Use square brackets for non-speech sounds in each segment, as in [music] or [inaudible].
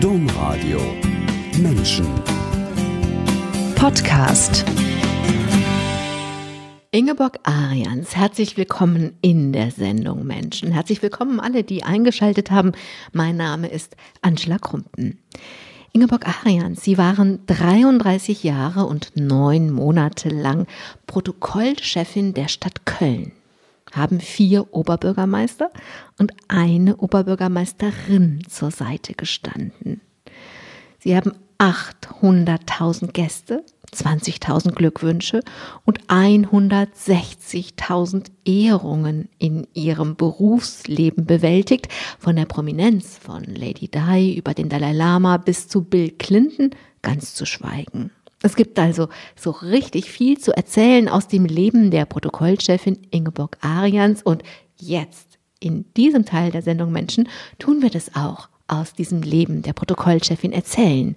Domradio Menschen Podcast Ingeborg Arians, herzlich willkommen in der Sendung Menschen. Herzlich willkommen alle, die eingeschaltet haben. Mein Name ist Angela Krumpen. Ingeborg Arians, Sie waren 33 Jahre und neun Monate lang Protokollchefin der Stadt Köln, haben vier Oberbürgermeister und eine Oberbürgermeisterin zur Seite gestanden. Sie haben 800.000 Gäste, 20.000 Glückwünsche und 160.000 Ehrungen in ihrem Berufsleben bewältigt, von der Prominenz von Lady Di über den Dalai Lama bis zu Bill Clinton ganz zu schweigen. Es gibt also so richtig viel zu erzählen aus dem Leben der Protokollchefin Ingeborg Arians und jetzt in diesem Teil der Sendung Menschen tun wir das auch aus diesem Leben der Protokollchefin erzählen.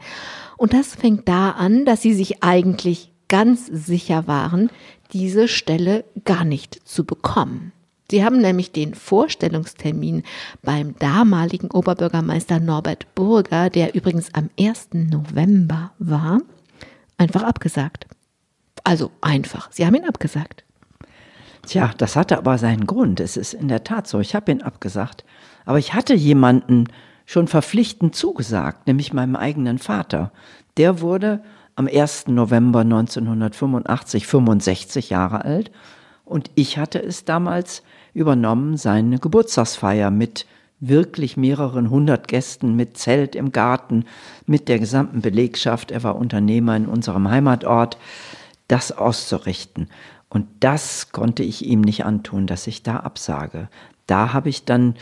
Und das fängt da an, dass sie sich eigentlich ganz sicher waren, diese Stelle gar nicht zu bekommen. Sie haben nämlich den Vorstellungstermin beim damaligen Oberbürgermeister Norbert Burger, der übrigens am 1. November war, einfach abgesagt. Also einfach, Sie haben ihn abgesagt. Tja, das hatte aber seinen Grund. Es ist in der Tat so, ich habe ihn abgesagt. Aber ich hatte jemanden, schon verpflichtend zugesagt, nämlich meinem eigenen Vater. Der wurde am 1. November 1985 65 Jahre alt und ich hatte es damals übernommen, seine Geburtstagsfeier mit wirklich mehreren hundert Gästen, mit Zelt im Garten, mit der gesamten Belegschaft, er war Unternehmer in unserem Heimatort, das auszurichten. Und das konnte ich ihm nicht antun, dass ich da absage. Da habe ich dann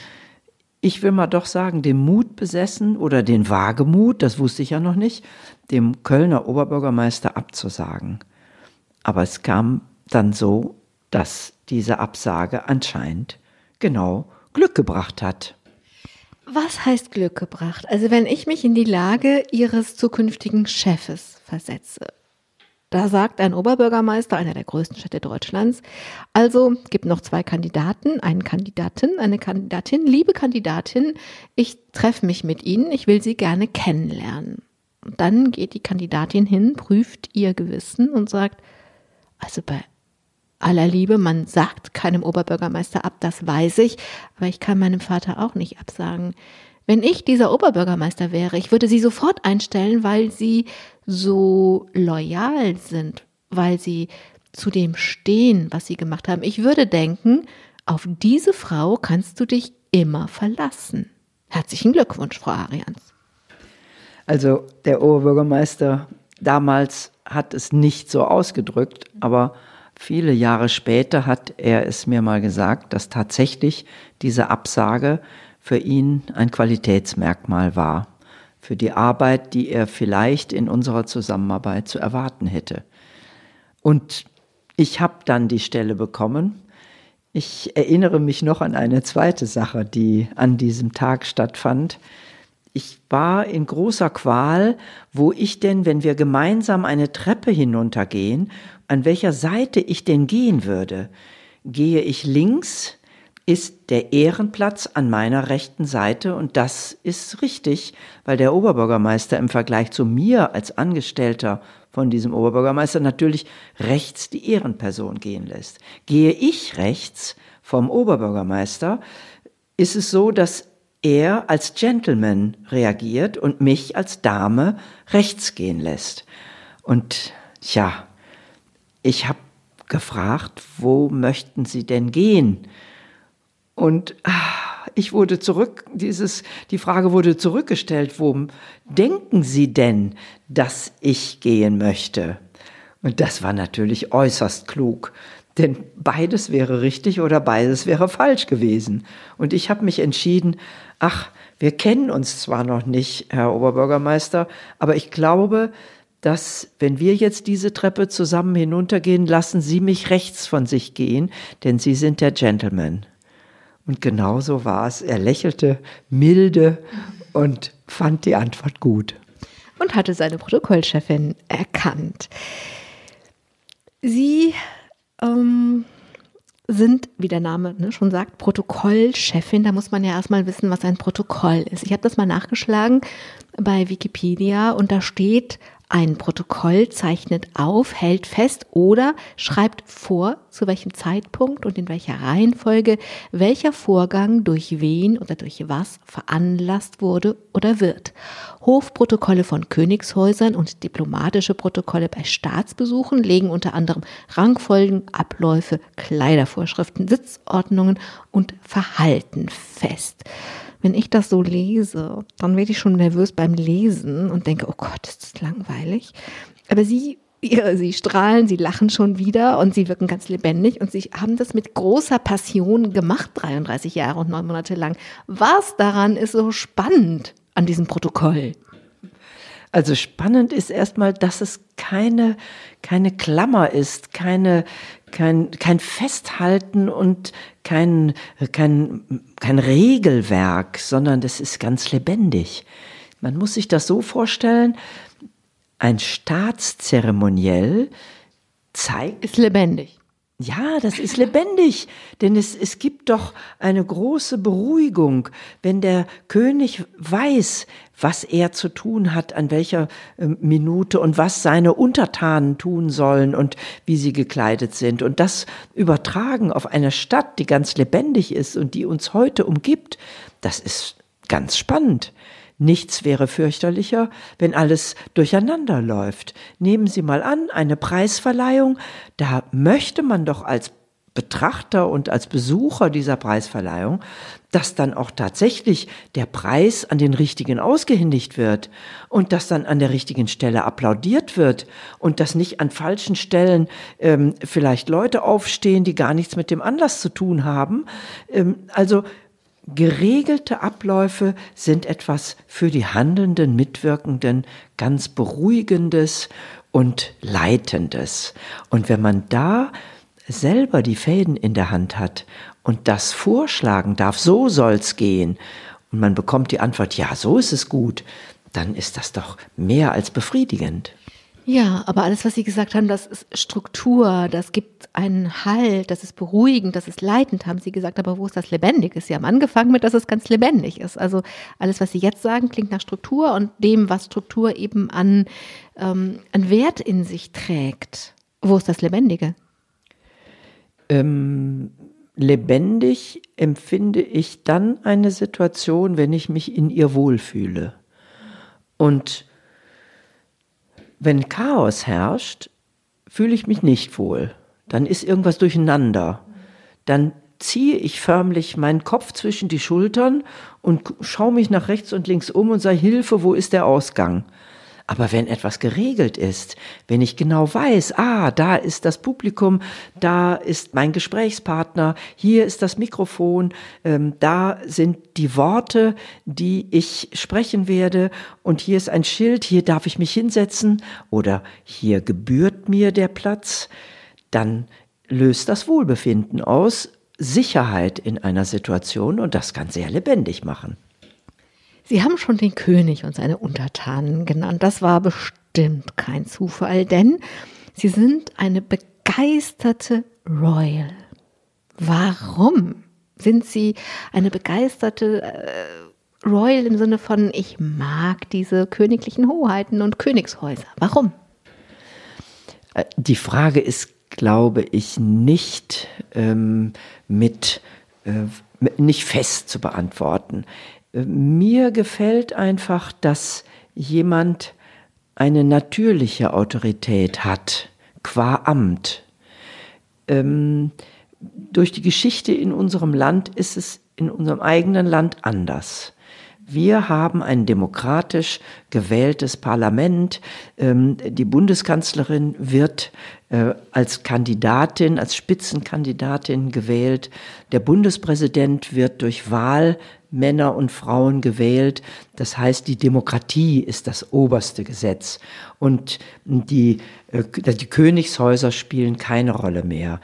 ich will mal doch sagen, den Mut besessen oder den Wagemut, das wusste ich ja noch nicht, dem Kölner Oberbürgermeister abzusagen. Aber es kam dann so, dass diese Absage anscheinend genau Glück gebracht hat. Was heißt Glück gebracht? Also wenn ich mich in die Lage Ihres zukünftigen Chefes versetze, da sagt ein Oberbürgermeister einer der größten Städte Deutschlands, also gibt noch zwei Kandidaten, einen Kandidatin, eine Kandidatin, liebe Kandidatin, ich treffe mich mit Ihnen, ich will Sie gerne kennenlernen. Und dann geht die Kandidatin hin, prüft ihr Gewissen und sagt, also bei aller Liebe, man sagt keinem Oberbürgermeister ab, das weiß ich, aber ich kann meinem Vater auch nicht absagen. Wenn ich dieser Oberbürgermeister wäre, ich würde sie sofort einstellen, weil sie so loyal sind, weil sie zu dem stehen, was sie gemacht haben. Ich würde denken, auf diese Frau kannst du dich immer verlassen. Herzlichen Glückwunsch, Frau Arians. Also der Oberbürgermeister damals hat es nicht so ausgedrückt, aber viele Jahre später hat er es mir mal gesagt, dass tatsächlich diese Absage für ihn ein Qualitätsmerkmal war, für die Arbeit, die er vielleicht in unserer Zusammenarbeit zu erwarten hätte. Und ich habe dann die Stelle bekommen. Ich erinnere mich noch an eine zweite Sache, die an diesem Tag stattfand. Ich war in großer Qual, wo ich denn, wenn wir gemeinsam eine Treppe hinuntergehen, an welcher Seite ich denn gehen würde. Gehe ich links, ist der Ehrenplatz an meiner rechten Seite und das ist richtig, weil der Oberbürgermeister im Vergleich zu mir als Angestellter von diesem Oberbürgermeister natürlich rechts die Ehrenperson gehen lässt. Gehe ich rechts vom Oberbürgermeister, ist es so, dass er als Gentleman reagiert und mich als Dame rechts gehen lässt. Und tja, ich habe gefragt, wo möchten Sie denn gehen? Und ah, ich wurde zurück, dieses, die Frage wurde zurückgestellt, wo denken Sie denn, dass ich gehen möchte? Und das war natürlich äußerst klug, denn beides wäre richtig oder beides wäre falsch gewesen. Und ich habe mich entschieden, ach, wir kennen uns zwar noch nicht, Herr Oberbürgermeister, aber ich glaube, dass wenn wir jetzt diese Treppe zusammen hinuntergehen, lassen Sie mich rechts von sich gehen, denn Sie sind der Gentleman. Und genau so war es. Er lächelte milde und fand die Antwort gut. Und hatte seine Protokollchefin erkannt. Sie ähm, sind, wie der Name ne, schon sagt, Protokollchefin. Da muss man ja erstmal wissen, was ein Protokoll ist. Ich habe das mal nachgeschlagen bei Wikipedia und da steht ein Protokoll zeichnet auf, hält fest oder schreibt vor, zu welchem Zeitpunkt und in welcher Reihenfolge welcher Vorgang durch wen oder durch was veranlasst wurde oder wird. Hofprotokolle von Königshäusern und diplomatische Protokolle bei Staatsbesuchen legen unter anderem Rangfolgen, Abläufe, Kleidervorschriften, Sitzordnungen und Verhalten fest wenn ich das so lese, dann werde ich schon nervös beim Lesen und denke, oh Gott, ist das langweilig. Aber sie, ja, sie strahlen, sie lachen schon wieder und sie wirken ganz lebendig und sie haben das mit großer Passion gemacht, 33 Jahre und neun Monate lang. Was daran ist so spannend an diesem Protokoll? Also spannend ist erstmal, dass es keine, keine Klammer ist, keine, kein, kein Festhalten und kein, kein, kein Regelwerk, sondern das ist ganz lebendig. Man muss sich das so vorstellen, ein Staatszeremoniell zeigt. Ist lebendig. Ja, das ist lebendig, denn es, es gibt doch eine große Beruhigung, wenn der König weiß, was er zu tun hat, an welcher äh, Minute und was seine Untertanen tun sollen und wie sie gekleidet sind. Und das übertragen auf eine Stadt, die ganz lebendig ist und die uns heute umgibt, das ist ganz spannend. Nichts wäre fürchterlicher, wenn alles durcheinander läuft. Nehmen Sie mal an, eine Preisverleihung, da möchte man doch als Betrachter und als Besucher dieser Preisverleihung, dass dann auch tatsächlich der Preis an den richtigen ausgehändigt wird und dass dann an der richtigen Stelle applaudiert wird und dass nicht an falschen Stellen ähm, vielleicht Leute aufstehen, die gar nichts mit dem Anlass zu tun haben. Ähm, also Geregelte Abläufe sind etwas für die handelnden Mitwirkenden ganz Beruhigendes und Leitendes. Und wenn man da selber die Fäden in der Hand hat und das vorschlagen darf, so soll's gehen, und man bekommt die Antwort, ja, so ist es gut, dann ist das doch mehr als befriedigend. Ja, aber alles, was Sie gesagt haben, das ist Struktur, das gibt einen Halt, das ist beruhigend, das ist leitend, haben Sie gesagt. Aber wo ist das lebendig? Sie haben angefangen mit, dass es ganz lebendig ist. Also alles, was Sie jetzt sagen, klingt nach Struktur und dem, was Struktur eben an, ähm, an Wert in sich trägt. Wo ist das Lebendige? Ähm, lebendig empfinde ich dann eine Situation, wenn ich mich in ihr wohlfühle. Und wenn Chaos herrscht, fühle ich mich nicht wohl. Dann ist irgendwas durcheinander. Dann ziehe ich förmlich meinen Kopf zwischen die Schultern und schaue mich nach rechts und links um und sage, Hilfe, wo ist der Ausgang? Aber wenn etwas geregelt ist, wenn ich genau weiß, ah, da ist das Publikum, da ist mein Gesprächspartner, hier ist das Mikrofon, ähm, da sind die Worte, die ich sprechen werde und hier ist ein Schild, hier darf ich mich hinsetzen oder hier gebührt mir der Platz, dann löst das Wohlbefinden aus, Sicherheit in einer Situation und das kann sehr lebendig machen. Sie haben schon den König und seine Untertanen genannt. Das war bestimmt kein Zufall, denn Sie sind eine begeisterte Royal. Warum sind Sie eine begeisterte äh, Royal im Sinne von, ich mag diese königlichen Hoheiten und Königshäuser? Warum? Äh, die Frage ist, glaube ich, nicht ähm, mit, äh, nicht fest zu beantworten. Mir gefällt einfach, dass jemand eine natürliche Autorität hat, qua Amt. Ähm, durch die Geschichte in unserem Land ist es in unserem eigenen Land anders. Wir haben ein demokratisch gewähltes Parlament. Ähm, die Bundeskanzlerin wird äh, als Kandidatin, als Spitzenkandidatin gewählt. Der Bundespräsident wird durch Wahl Männer und Frauen gewählt. Das heißt, die Demokratie ist das oberste Gesetz. Und die, äh, die Königshäuser spielen keine Rolle mehr.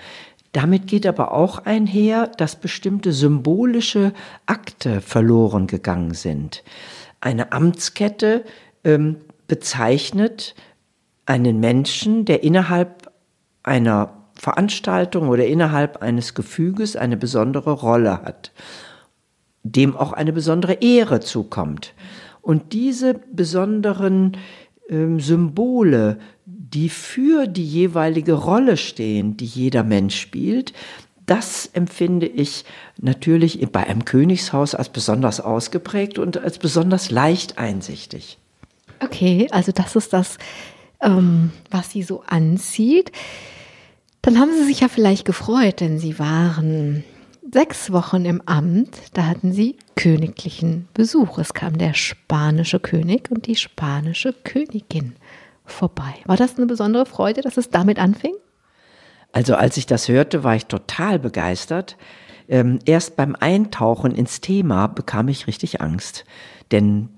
Damit geht aber auch einher, dass bestimmte symbolische Akte verloren gegangen sind. Eine Amtskette ähm, bezeichnet einen Menschen, der innerhalb einer Veranstaltung oder innerhalb eines Gefüges eine besondere Rolle hat, dem auch eine besondere Ehre zukommt. Und diese besonderen ähm, Symbole, die für die jeweilige Rolle stehen, die jeder Mensch spielt, das empfinde ich natürlich bei einem Königshaus als besonders ausgeprägt und als besonders leicht einsichtig. Okay, also das ist das, ähm, was Sie so anzieht. Dann haben Sie sich ja vielleicht gefreut, denn Sie waren sechs Wochen im Amt. Da hatten Sie königlichen Besuch. Es kam der spanische König und die spanische Königin vorbei. War das eine besondere Freude, dass es damit anfing? Also als ich das hörte, war ich total begeistert. Ähm, erst beim Eintauchen ins Thema bekam ich richtig Angst. Denn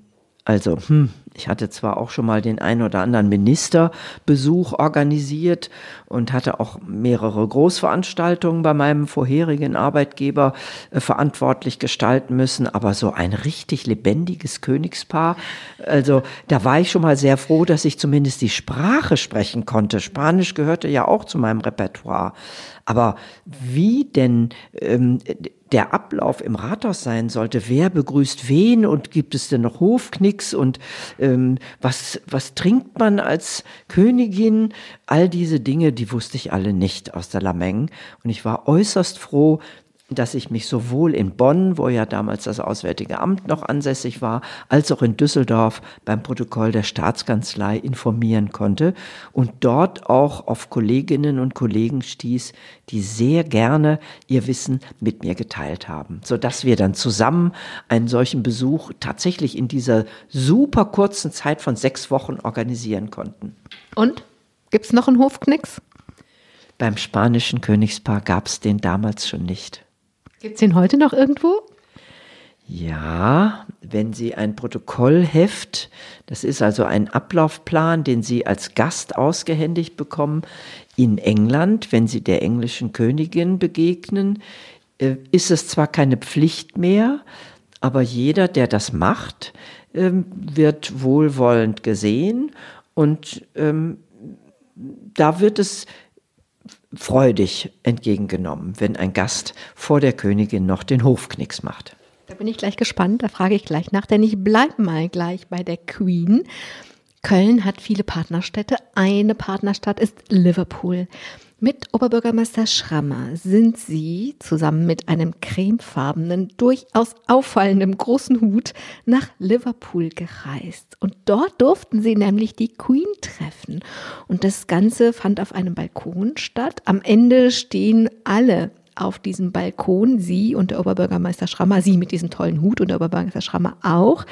also, hm, ich hatte zwar auch schon mal den ein oder anderen Ministerbesuch organisiert und hatte auch mehrere Großveranstaltungen bei meinem vorherigen Arbeitgeber äh, verantwortlich gestalten müssen, aber so ein richtig lebendiges Königspaar, also da war ich schon mal sehr froh, dass ich zumindest die Sprache sprechen konnte. Spanisch gehörte ja auch zu meinem Repertoire. Aber wie denn ähm, der Ablauf im Rathaus sein sollte, wer begrüßt wen und gibt es denn noch Hofknicks und ähm, was, was trinkt man als Königin? All diese Dinge, die wusste ich alle nicht aus der Lameng. Und ich war äußerst froh, dass ich mich sowohl in Bonn, wo ja damals das Auswärtige Amt noch ansässig war, als auch in Düsseldorf beim Protokoll der Staatskanzlei informieren konnte und dort auch auf Kolleginnen und Kollegen stieß, die sehr gerne ihr Wissen mit mir geteilt haben, so dass wir dann zusammen einen solchen Besuch tatsächlich in dieser super kurzen Zeit von sechs Wochen organisieren konnten. Und gibt's noch einen Hofknicks? Beim spanischen Königspaar gab's den damals schon nicht. Gibt es den heute noch irgendwo? Ja, wenn Sie ein Protokollheft, das ist also ein Ablaufplan, den Sie als Gast ausgehändigt bekommen, in England, wenn Sie der englischen Königin begegnen, äh, ist es zwar keine Pflicht mehr, aber jeder, der das macht, ähm, wird wohlwollend gesehen und ähm, da wird es freudig entgegengenommen, wenn ein Gast vor der Königin noch den Hofknicks macht. Da bin ich gleich gespannt, da frage ich gleich nach, denn ich bleibe mal gleich bei der Queen. Köln hat viele Partnerstädte. Eine Partnerstadt ist Liverpool. Mit Oberbürgermeister Schrammer sind Sie zusammen mit einem cremefarbenen, durchaus auffallenden großen Hut nach Liverpool gereist. Und dort durften Sie nämlich die Queen treffen. Und das Ganze fand auf einem Balkon statt. Am Ende stehen alle auf diesem Balkon, Sie und der Oberbürgermeister Schrammer, Sie mit diesem tollen Hut und der Oberbürgermeister Schrammer auch.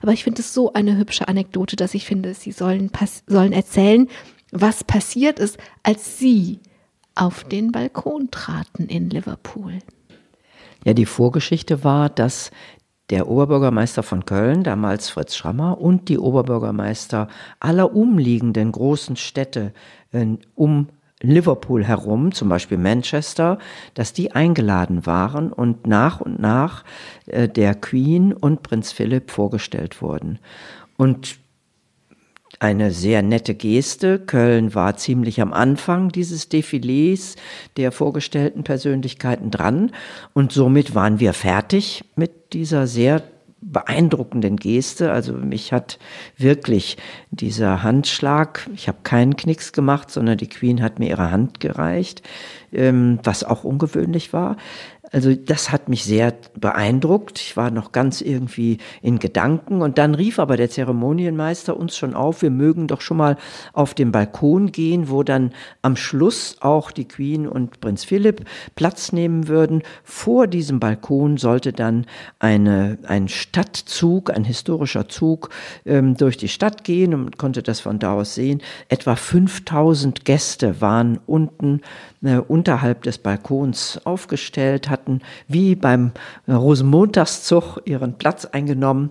Aber ich finde es so eine hübsche Anekdote, dass ich finde, Sie sollen, sollen erzählen, was passiert ist, als Sie auf den Balkon traten in Liverpool. Ja, die Vorgeschichte war, dass der Oberbürgermeister von Köln, damals Fritz Schrammer, und die Oberbürgermeister aller umliegenden großen Städte äh, um Liverpool herum, zum Beispiel Manchester, dass die eingeladen waren und nach und nach äh, der Queen und Prinz Philipp vorgestellt wurden. Und eine sehr nette Geste. Köln war ziemlich am Anfang dieses Defilés der vorgestellten Persönlichkeiten dran und somit waren wir fertig mit dieser sehr beeindruckenden Geste. Also mich hat wirklich dieser Handschlag, ich habe keinen Knicks gemacht, sondern die Queen hat mir ihre Hand gereicht, ähm, was auch ungewöhnlich war. Also das hat mich sehr beeindruckt. Ich war noch ganz irgendwie in Gedanken und dann rief aber der Zeremonienmeister uns schon auf, wir mögen doch schon mal auf den Balkon gehen, wo dann am Schluss auch die Queen und Prinz Philipp Platz nehmen würden. Vor diesem Balkon sollte dann eine, ein Stadtzug, ein historischer Zug ähm, durch die Stadt gehen und konnte das von da aus sehen. Etwa 5000 Gäste waren unten äh, unterhalb des Balkons aufgestellt, hatten wie beim äh, Rosenmontagszug ihren Platz eingenommen.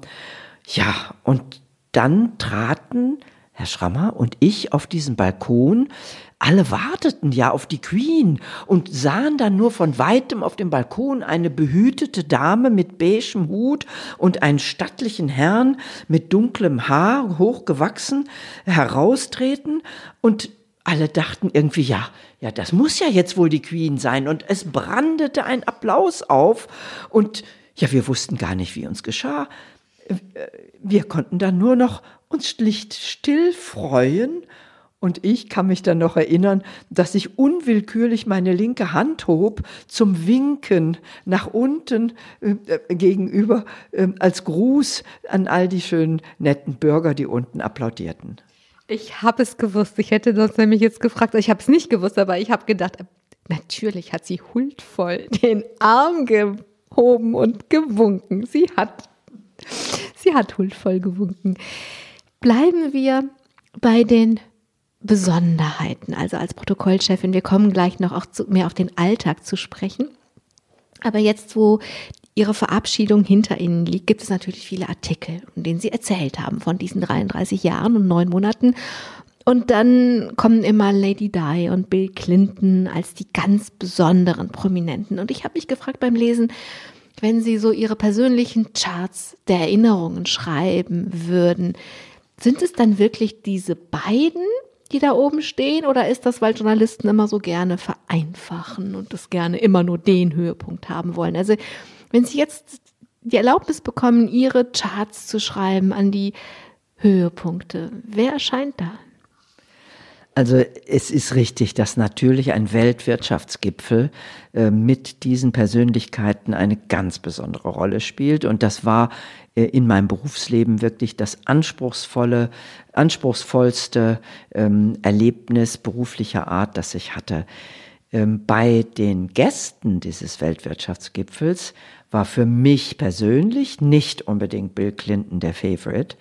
Ja, und dann traten Herr Schrammer und ich auf diesen Balkon. Alle warteten ja auf die Queen und sahen dann nur von weitem auf dem Balkon eine behütete Dame mit beigem Hut und einen stattlichen Herrn mit dunklem Haar, hochgewachsen, heraustreten und alle dachten irgendwie, ja, ja, das muss ja jetzt wohl die Queen sein. Und es brandete ein Applaus auf. Und ja, wir wussten gar nicht, wie uns geschah. Wir konnten dann nur noch uns schlicht still freuen und ich kann mich dann noch erinnern, dass ich unwillkürlich meine linke Hand hob zum Winken nach unten äh, gegenüber äh, als Gruß an all die schönen netten Bürger, die unten applaudierten. Ich habe es gewusst. Ich hätte sonst nämlich jetzt gefragt. Ich habe es nicht gewusst, aber ich habe gedacht, natürlich hat sie huldvoll den Arm gehoben und gewunken. Sie hat, sie hat huldvoll gewunken. Bleiben wir bei den Besonderheiten, also als Protokollchefin. Wir kommen gleich noch auch zu, mehr auf den Alltag zu sprechen. Aber jetzt, wo Ihre Verabschiedung hinter Ihnen liegt, gibt es natürlich viele Artikel, in denen Sie erzählt haben von diesen 33 Jahren und neun Monaten. Und dann kommen immer Lady Di und Bill Clinton als die ganz besonderen Prominenten. Und ich habe mich gefragt beim Lesen, wenn Sie so Ihre persönlichen Charts der Erinnerungen schreiben würden, sind es dann wirklich diese beiden die da oben stehen? Oder ist das, weil Journalisten immer so gerne vereinfachen und das gerne immer nur den Höhepunkt haben wollen? Also, wenn Sie jetzt die Erlaubnis bekommen, Ihre Charts zu schreiben an die Höhepunkte, wer erscheint da? Also es ist richtig, dass natürlich ein Weltwirtschaftsgipfel äh, mit diesen Persönlichkeiten eine ganz besondere Rolle spielt. Und das war äh, in meinem Berufsleben wirklich das anspruchsvolle, anspruchsvollste ähm, Erlebnis beruflicher Art, das ich hatte. Ähm, bei den Gästen dieses Weltwirtschaftsgipfels war für mich persönlich nicht unbedingt Bill Clinton der Favorite.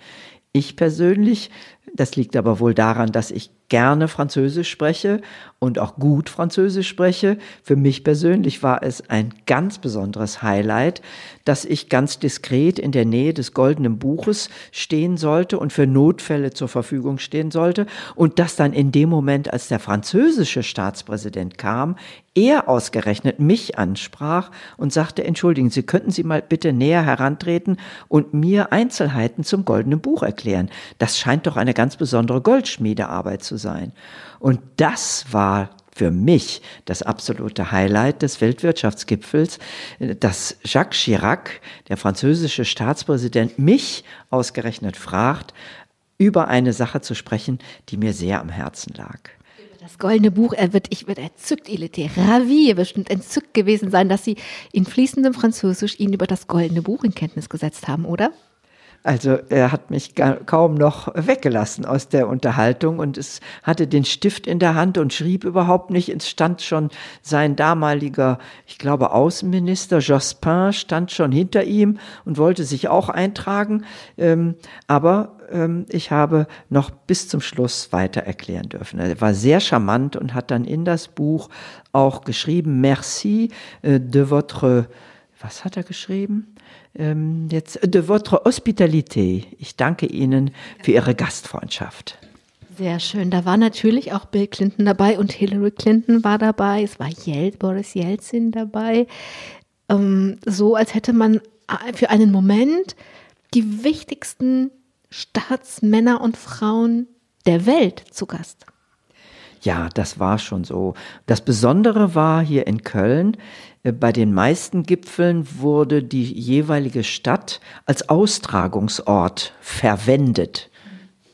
Ich persönlich, das liegt aber wohl daran, dass ich gerne Französisch spreche und auch gut Französisch spreche. Für mich persönlich war es ein ganz besonderes Highlight, dass ich ganz diskret in der Nähe des goldenen Buches stehen sollte und für Notfälle zur Verfügung stehen sollte und dass dann in dem Moment, als der französische Staatspräsident kam, er ausgerechnet mich ansprach und sagte, entschuldigen Sie, könnten Sie mal bitte näher herantreten und mir Einzelheiten zum goldenen Buch erklären. Das scheint doch eine ganz besondere Goldschmiedearbeit zu sein. Und das war für mich das absolute Highlight des Weltwirtschaftsgipfels, dass Jacques Chirac, der französische Staatspräsident, mich ausgerechnet fragt, über eine Sache zu sprechen, die mir sehr am Herzen lag. Das goldene Buch, er wird, ich werde entzückt, il était ravi, bestimmt entzückt gewesen sein, dass Sie in fließendem Französisch ihn über das goldene Buch in Kenntnis gesetzt haben, oder? Also er hat mich kaum noch weggelassen aus der Unterhaltung und es hatte den Stift in der Hand und schrieb überhaupt nicht. Es stand schon sein damaliger, ich glaube, Außenminister Jospin stand schon hinter ihm und wollte sich auch eintragen. Ähm, aber ähm, ich habe noch bis zum Schluss weiter erklären dürfen. Er war sehr charmant und hat dann in das Buch auch geschrieben, merci äh, de votre, was hat er geschrieben? Ähm, jetzt de votre hospitalité. Ich danke Ihnen für Ihre Gastfreundschaft. Sehr schön. Da war natürlich auch Bill Clinton dabei und Hillary Clinton war dabei. Es war Yel Boris Yeltsin dabei. Ähm, so als hätte man für einen Moment die wichtigsten Staatsmänner und Frauen der Welt zu Gast. Ja, das war schon so. Das Besondere war hier in Köln, äh, bei den meisten Gipfeln wurde die jeweilige Stadt als Austragungsort verwendet.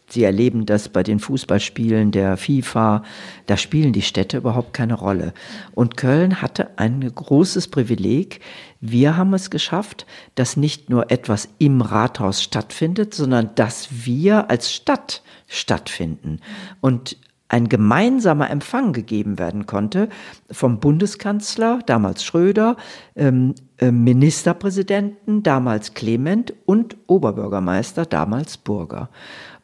Sie erleben das bei den Fußballspielen der FIFA. Da spielen die Städte überhaupt keine Rolle. Und Köln hatte ein großes Privileg. Wir haben es geschafft, dass nicht nur etwas im Rathaus stattfindet, sondern dass wir als Stadt stattfinden. Und ein gemeinsamer Empfang gegeben werden konnte vom Bundeskanzler, damals Schröder, ähm, äh, Ministerpräsidenten, damals Clement und Oberbürgermeister, damals Burger.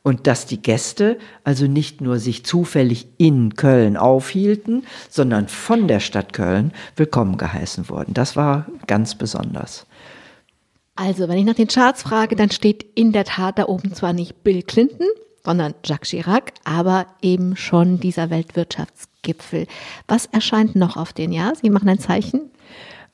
Und dass die Gäste also nicht nur sich zufällig in Köln aufhielten, sondern von der Stadt Köln willkommen geheißen wurden. Das war ganz besonders. Also, wenn ich nach den Charts frage, dann steht in der Tat da oben zwar nicht Bill Clinton, sondern Jacques Chirac, aber eben schon dieser Weltwirtschaftsgipfel. Was erscheint noch auf den Jahr? Sie machen ein Zeichen.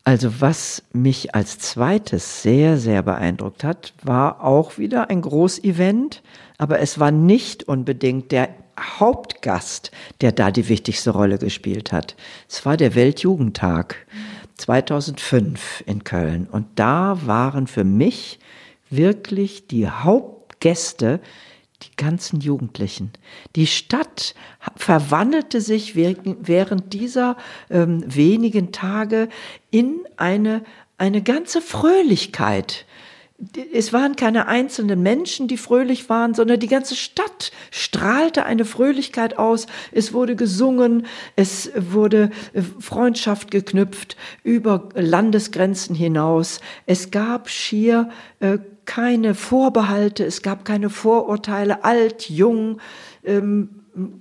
Also was mich als zweites sehr, sehr beeindruckt hat, war auch wieder ein Großevent, aber es war nicht unbedingt der Hauptgast, der da die wichtigste Rolle gespielt hat. Es war der Weltjugendtag 2005 in Köln und da waren für mich wirklich die Hauptgäste die ganzen Jugendlichen. Die Stadt verwandelte sich während dieser ähm, wenigen Tage in eine, eine ganze Fröhlichkeit. Es waren keine einzelnen Menschen, die fröhlich waren, sondern die ganze Stadt strahlte eine Fröhlichkeit aus. Es wurde gesungen, es wurde äh, Freundschaft geknüpft über Landesgrenzen hinaus. Es gab schier äh, keine Vorbehalte, es gab keine Vorurteile, alt, jung, ähm,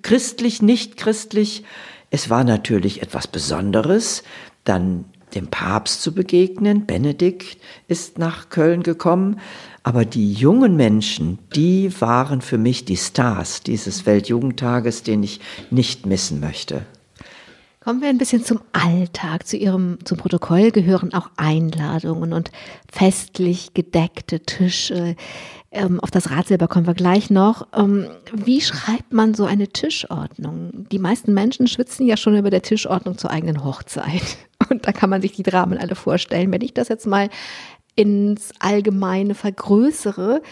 christlich, nicht christlich. Es war natürlich etwas Besonderes, dann dem Papst zu begegnen. Benedikt ist nach Köln gekommen. Aber die jungen Menschen, die waren für mich die Stars dieses Weltjugendtages, den ich nicht missen möchte. Kommen wir ein bisschen zum Alltag. Zu Ihrem, zum Protokoll gehören auch Einladungen und festlich gedeckte Tische. Ähm, auf das Ratsilber kommen wir gleich noch. Ähm, wie schreibt man so eine Tischordnung? Die meisten Menschen schwitzen ja schon über der Tischordnung zur eigenen Hochzeit. [laughs] Und da kann man sich die Dramen alle vorstellen. Wenn ich das jetzt mal ins Allgemeine vergrößere,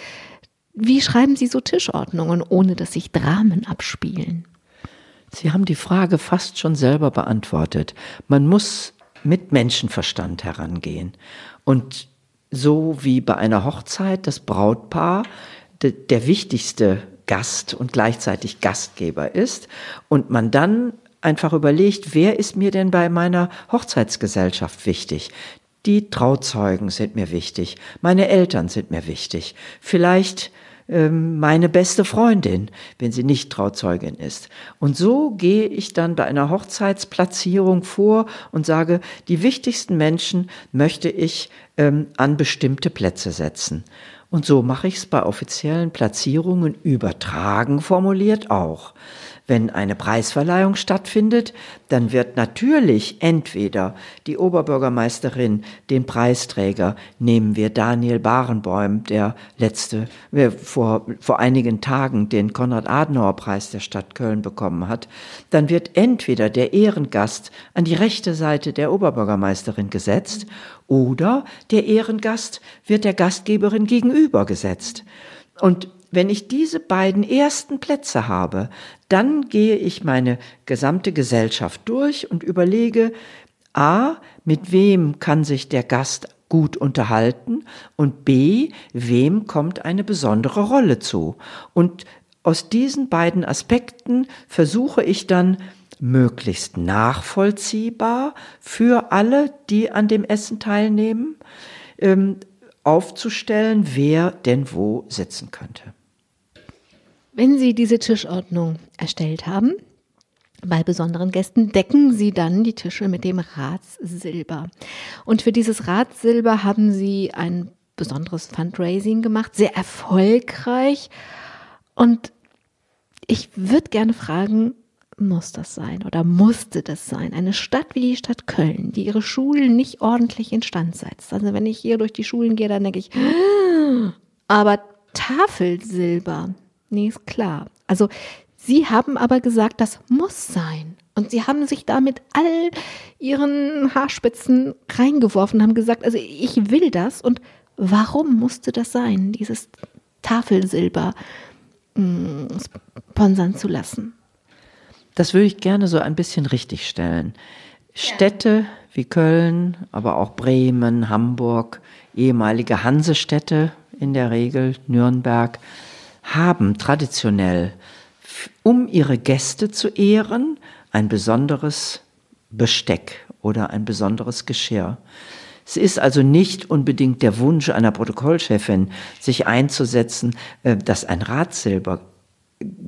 wie schreiben Sie so Tischordnungen, ohne dass sich Dramen abspielen? Sie haben die Frage fast schon selber beantwortet. Man muss mit Menschenverstand herangehen. Und so wie bei einer Hochzeit das Brautpaar de, der wichtigste Gast und gleichzeitig Gastgeber ist und man dann einfach überlegt, wer ist mir denn bei meiner Hochzeitsgesellschaft wichtig? Die Trauzeugen sind mir wichtig, meine Eltern sind mir wichtig, vielleicht meine beste Freundin, wenn sie nicht Trauzeugin ist. Und so gehe ich dann bei einer Hochzeitsplatzierung vor und sage, die wichtigsten Menschen möchte ich ähm, an bestimmte Plätze setzen. Und so mache ich es bei offiziellen Platzierungen übertragen formuliert auch. Wenn eine Preisverleihung stattfindet, dann wird natürlich entweder die Oberbürgermeisterin den Preisträger, nehmen wir Daniel Barenbäum, der letzte, vor, vor einigen Tagen den Konrad-Adenauer-Preis der Stadt Köln bekommen hat, dann wird entweder der Ehrengast an die rechte Seite der Oberbürgermeisterin gesetzt oder der Ehrengast wird der Gastgeberin gegenüber gesetzt. Und wenn ich diese beiden ersten Plätze habe, dann gehe ich meine gesamte Gesellschaft durch und überlege, a, mit wem kann sich der Gast gut unterhalten und b, wem kommt eine besondere Rolle zu. Und aus diesen beiden Aspekten versuche ich dann möglichst nachvollziehbar für alle, die an dem Essen teilnehmen, ähm, aufzustellen, wer denn wo sitzen könnte. Wenn Sie diese Tischordnung erstellt haben, bei besonderen Gästen decken Sie dann die Tische mit dem Ratssilber. Und für dieses Ratssilber haben Sie ein besonderes Fundraising gemacht, sehr erfolgreich. Und ich würde gerne fragen, muss das sein oder musste das sein? Eine Stadt wie die Stadt Köln, die ihre Schulen nicht ordentlich instand setzt. Also wenn ich hier durch die Schulen gehe, dann denke ich, [gasps] aber Tafelsilber, Nee, ist klar. Also Sie haben aber gesagt, das muss sein. Und Sie haben sich da mit all Ihren Haarspitzen reingeworfen, haben gesagt, also ich will das. Und warum musste das sein, dieses Tafelsilber mh, mm, sponsern zu lassen? Das würde ich gerne so ein bisschen richtigstellen. Städte wie Köln, aber auch Bremen, Hamburg, ehemalige Hansestädte in der Regel, Nürnberg, haben traditionell, um ihre Gäste zu ehren, ein besonderes Besteck oder ein besonderes Geschirr. Es ist also nicht unbedingt der Wunsch einer Protokollchefin, sich einzusetzen, äh, dass ein Ratsilber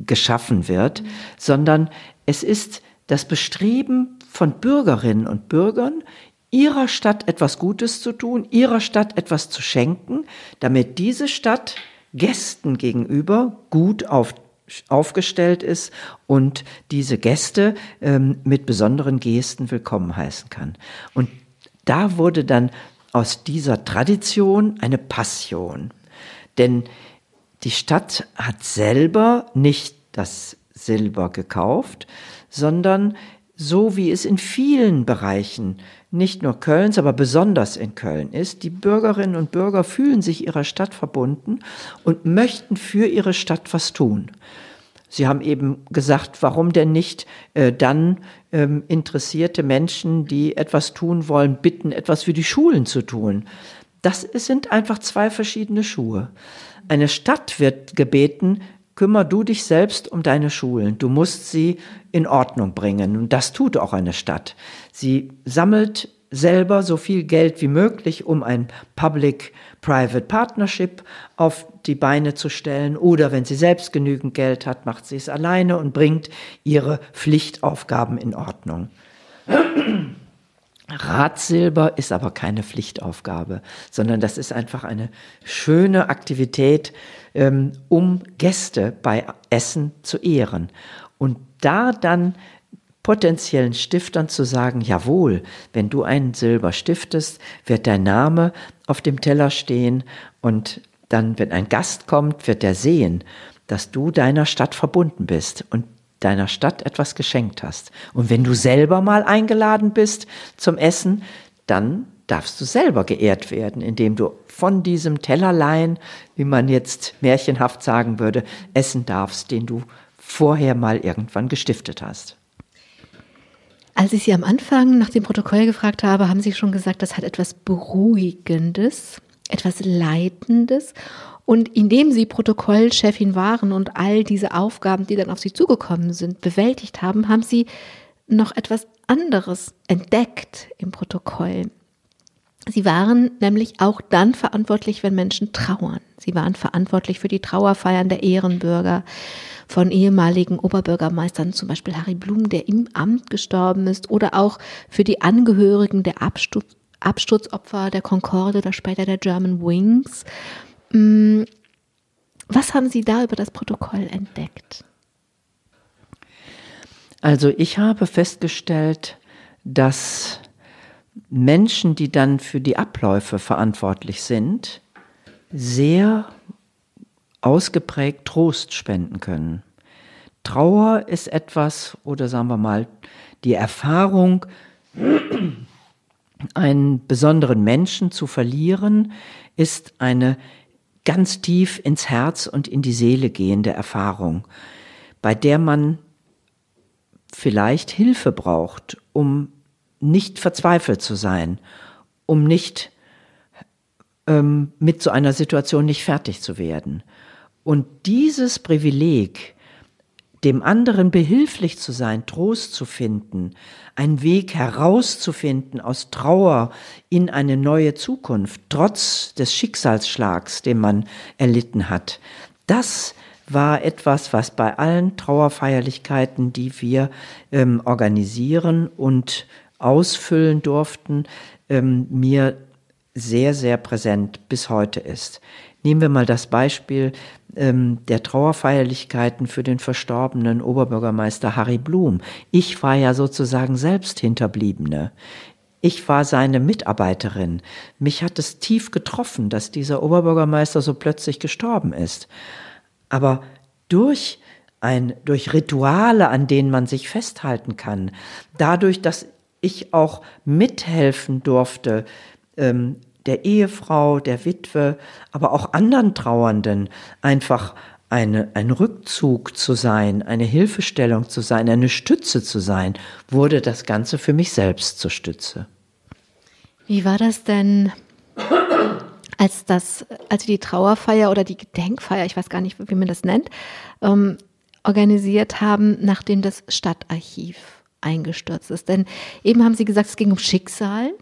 geschaffen wird, sondern es ist das Bestreben von Bürgerinnen und Bürgern, ihrer Stadt etwas Gutes zu tun, ihrer Stadt etwas zu schenken, damit diese Stadt Gästen gegenüber gut auf, aufgestellt ist und diese Gäste ähm, mit besonderen Gesten willkommen heißen kann. Und da wurde dann aus dieser Tradition eine Passion. Denn die Stadt hat selber nicht das Silber gekauft, sondern so wie es in vielen Bereichen nicht nur Kölns, aber besonders in Köln ist, die Bürgerinnen und Bürger fühlen sich ihrer Stadt verbunden und möchten für ihre Stadt was tun. Sie haben eben gesagt, warum denn nicht äh, dann ähm, interessierte Menschen, die etwas tun wollen, bitten, etwas für die Schulen zu tun. Das sind einfach zwei verschiedene Schuhe. Eine Stadt wird gebeten, kümmer du dich selbst um deine Schulen. Du musst sie in Ordnung bringen. Und das tut auch eine Stadt. Sie sammelt selber so viel Geld wie möglich, um ein Public-Private Partnership auf die Beine zu stellen. Oder wenn sie selbst genügend Geld hat, macht sie es alleine und bringt ihre Pflichtaufgaben in Ordnung. Ratsilber ist aber keine Pflichtaufgabe, sondern das ist einfach eine schöne Aktivität, ähm, um Gäste bei Essen zu ehren. Und da dann potenziellen Stiftern zu sagen, jawohl, wenn du einen Silber stiftest, wird dein Name auf dem Teller stehen und dann, wenn ein Gast kommt, wird er sehen, dass du deiner Stadt verbunden bist und deiner Stadt etwas geschenkt hast. Und wenn du selber mal eingeladen bist zum Essen, dann darfst du selber geehrt werden, indem du von diesem Tellerlein, wie man jetzt märchenhaft sagen würde, essen darfst, den du vorher mal irgendwann gestiftet hast. Als ich Sie am Anfang nach dem Protokoll gefragt habe, haben Sie schon gesagt, das hat etwas Beruhigendes, etwas Leitendes. Und indem Sie Protokollchefin waren und all diese Aufgaben, die dann auf Sie zugekommen sind, bewältigt haben, haben Sie noch etwas anderes entdeckt im Protokoll. Sie waren nämlich auch dann verantwortlich, wenn Menschen trauern. Sie waren verantwortlich für die Trauerfeiern der Ehrenbürger von ehemaligen Oberbürgermeistern, zum Beispiel Harry Blum, der im Amt gestorben ist, oder auch für die Angehörigen der Absturz, Absturzopfer der Concorde oder später der German Wings. Mm, was haben Sie da über das Protokoll entdeckt? Also ich habe festgestellt, dass Menschen, die dann für die Abläufe verantwortlich sind, sehr ausgeprägt Trost spenden können. Trauer ist etwas, oder sagen wir mal, die Erfahrung, einen besonderen Menschen zu verlieren, ist eine ganz tief ins Herz und in die Seele gehende Erfahrung, bei der man vielleicht Hilfe braucht, um nicht verzweifelt zu sein, um nicht ähm, mit so einer Situation nicht fertig zu werden. Und dieses Privileg, dem anderen behilflich zu sein, Trost zu finden, einen Weg herauszufinden aus Trauer in eine neue Zukunft, trotz des Schicksalsschlags, den man erlitten hat, das war etwas, was bei allen Trauerfeierlichkeiten, die wir ähm, organisieren und ausfüllen durften, ähm, mir sehr, sehr präsent bis heute ist. Nehmen wir mal das Beispiel ähm, der Trauerfeierlichkeiten für den verstorbenen Oberbürgermeister Harry Blum. Ich war ja sozusagen selbst Hinterbliebene. Ich war seine Mitarbeiterin. Mich hat es tief getroffen, dass dieser Oberbürgermeister so plötzlich gestorben ist. Aber durch ein, durch Rituale, an denen man sich festhalten kann, dadurch, dass ich auch mithelfen durfte, ähm, der Ehefrau, der Witwe, aber auch anderen Trauernden einfach eine, ein Rückzug zu sein, eine Hilfestellung zu sein, eine Stütze zu sein, wurde das Ganze für mich selbst zur Stütze. Wie war das denn, als das, als die Trauerfeier oder die Gedenkfeier, ich weiß gar nicht, wie man das nennt, ähm, organisiert haben, nachdem das Stadtarchiv eingestürzt ist? Denn eben haben Sie gesagt, es ging um Schicksal.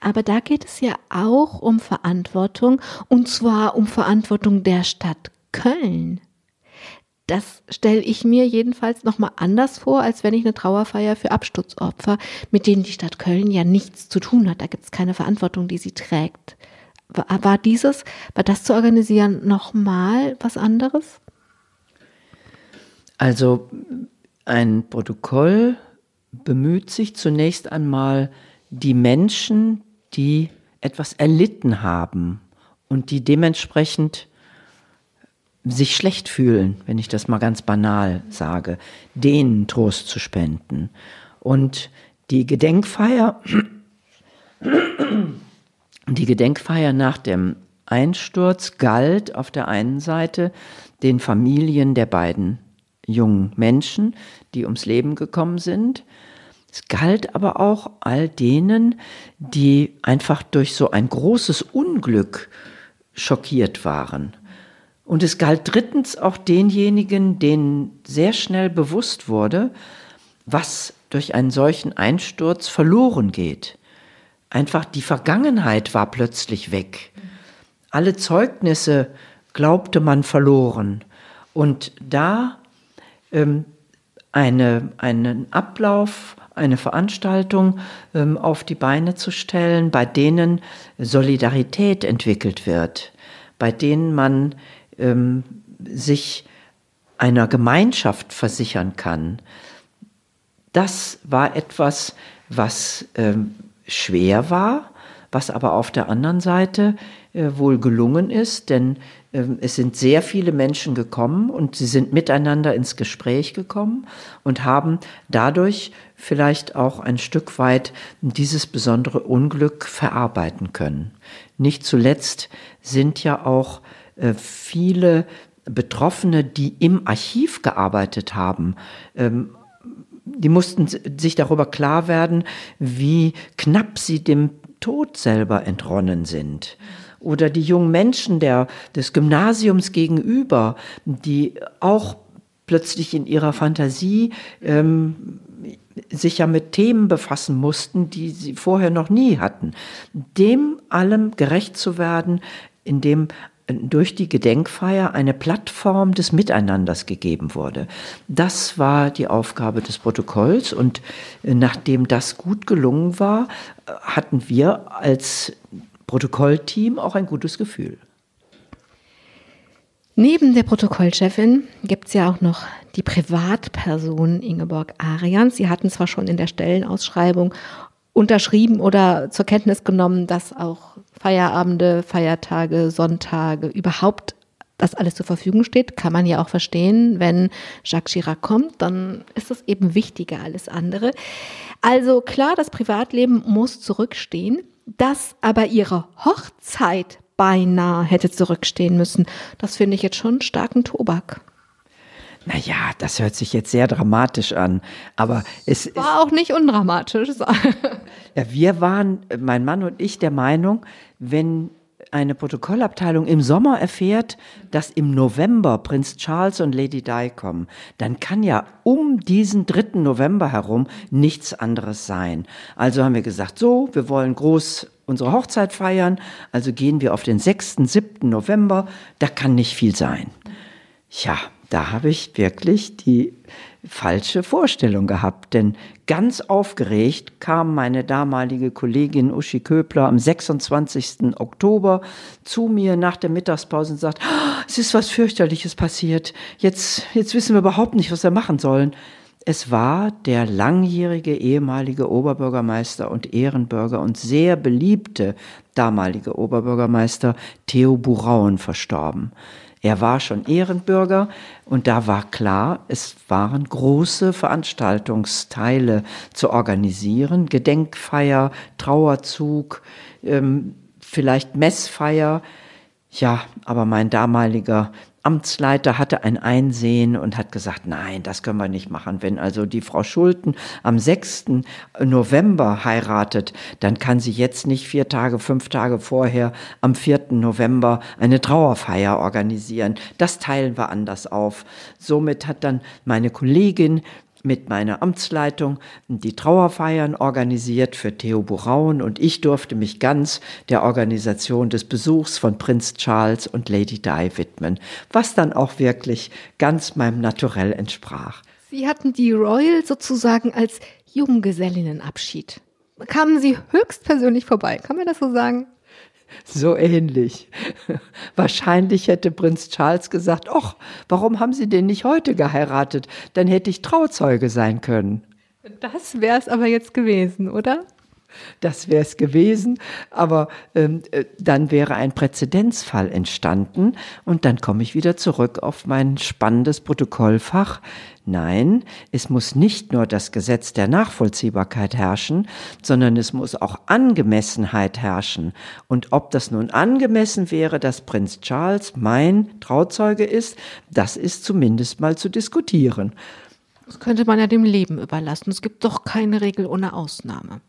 Aber da geht es ja auch um Verantwortung und zwar um Verantwortung der Stadt Köln. Das stelle ich mir jedenfalls nochmal anders vor, als wenn ich eine Trauerfeier für Absturzopfer, mit denen die Stadt Köln ja nichts zu tun hat. Da gibt es keine Verantwortung, die sie trägt. War, dieses, war das zu organisieren nochmal was anderes? Also ein Protokoll bemüht sich zunächst einmal, die Menschen, die etwas erlitten haben und die dementsprechend sich schlecht fühlen, wenn ich das mal ganz banal sage, denen Trost zu spenden. Und die Gedenkfeier, die Gedenkfeier nach dem Einsturz galt auf der einen Seite den Familien der beiden jungen Menschen, die ums Leben gekommen sind. Es galt aber auch all denen, die einfach durch so ein großes Unglück schockiert waren. Und es galt drittens auch denjenigen, denen sehr schnell bewusst wurde, was durch einen solchen Einsturz verloren geht. Einfach die Vergangenheit war plötzlich weg. Alle Zeugnisse glaubte man verloren. Und da ähm, eine, einen Ablauf, eine Veranstaltung ähm, auf die Beine zu stellen, bei denen Solidarität entwickelt wird, bei denen man ähm, sich einer Gemeinschaft versichern kann. Das war etwas, was ähm, schwer war, was aber auf der anderen Seite äh, wohl gelungen ist, denn es sind sehr viele Menschen gekommen und sie sind miteinander ins Gespräch gekommen und haben dadurch vielleicht auch ein Stück weit dieses besondere Unglück verarbeiten können. Nicht zuletzt sind ja auch äh, viele Betroffene, die im Archiv gearbeitet haben, ähm, die mussten sich darüber klar werden, wie knapp sie dem Tod selber entronnen sind. Oder die jungen Menschen der, des Gymnasiums gegenüber, die auch plötzlich in ihrer Fantasie ähm, sich ja mit Themen befassen mussten, die sie vorher noch nie hatten. Dem allem gerecht zu werden, indem durch die Gedenkfeier eine Plattform des Miteinanders gegeben wurde. Das war die Aufgabe des Protokolls und äh, nachdem das gut gelungen war, äh, hatten wir als Protokollteam auch ein gutes Gefühl. Neben der Protokollchefin gibt es ja auch noch die Privatperson Ingeborg Arians. Sie hatten zwar schon in der Stellenausschreibung unterschrieben oder zur Kenntnis genommen, dass auch Feierabende, Feiertage, Sonntage, überhaupt das alles zur Verfügung steht, kann man ja auch verstehen, wenn Jacques Chirac kommt, dann ist das eben wichtiger alles andere. Also klar, das Privatleben muss zurückstehen, dass aber ihre Hochzeit beinahe hätte zurückstehen müssen, das finde ich jetzt schon starken Tobak. Naja, das hört sich jetzt sehr dramatisch an, aber es war auch nicht undramatisch. ja, wir waren, mein Mann und ich, der Meinung, wenn eine Protokollabteilung im Sommer erfährt, dass im November Prinz Charles und Lady Di kommen, dann kann ja um diesen 3. November herum nichts anderes sein. Also haben wir gesagt, so, wir wollen groß unsere Hochzeit feiern, also gehen wir auf den 6., 7. November, da kann nicht viel sein. Ja, da habe ich wirklich die falsche Vorstellung gehabt, denn ganz aufgeregt kam meine damalige Kollegin Uschi Köbler am 26. Oktober zu mir nach der Mittagspause und sagt, oh, es ist was fürchterliches passiert. Jetzt, jetzt wissen wir überhaupt nicht, was wir machen sollen. Es war der langjährige ehemalige Oberbürgermeister und Ehrenbürger und sehr beliebte damalige Oberbürgermeister Theo Burauen verstorben. Er war schon Ehrenbürger und da war klar, es waren große Veranstaltungsteile zu organisieren, Gedenkfeier, Trauerzug, ähm, vielleicht Messfeier. Ja, aber mein damaliger Amtsleiter hatte ein Einsehen und hat gesagt, nein, das können wir nicht machen. Wenn also die Frau Schulten am 6. November heiratet, dann kann sie jetzt nicht vier Tage, fünf Tage vorher am 4. November eine Trauerfeier organisieren. Das teilen wir anders auf. Somit hat dann meine Kollegin mit meiner Amtsleitung die Trauerfeiern organisiert für Theo Buraun und ich durfte mich ganz der Organisation des Besuchs von Prinz Charles und Lady Di widmen, was dann auch wirklich ganz meinem Naturell entsprach. Sie hatten die Royal sozusagen als Junggesellinnenabschied. Kamen Sie höchstpersönlich vorbei, kann man das so sagen? So ähnlich. [laughs] Wahrscheinlich hätte Prinz Charles gesagt, ach, warum haben Sie denn nicht heute geheiratet? Dann hätte ich Trauzeuge sein können. Das wäre es aber jetzt gewesen, oder? Das wäre es gewesen, aber ähm, äh, dann wäre ein Präzedenzfall entstanden und dann komme ich wieder zurück auf mein spannendes Protokollfach. Nein, es muss nicht nur das Gesetz der Nachvollziehbarkeit herrschen, sondern es muss auch Angemessenheit herrschen. Und ob das nun angemessen wäre, dass Prinz Charles mein Trauzeuge ist, das ist zumindest mal zu diskutieren. Das könnte man ja dem Leben überlassen. Es gibt doch keine Regel ohne Ausnahme.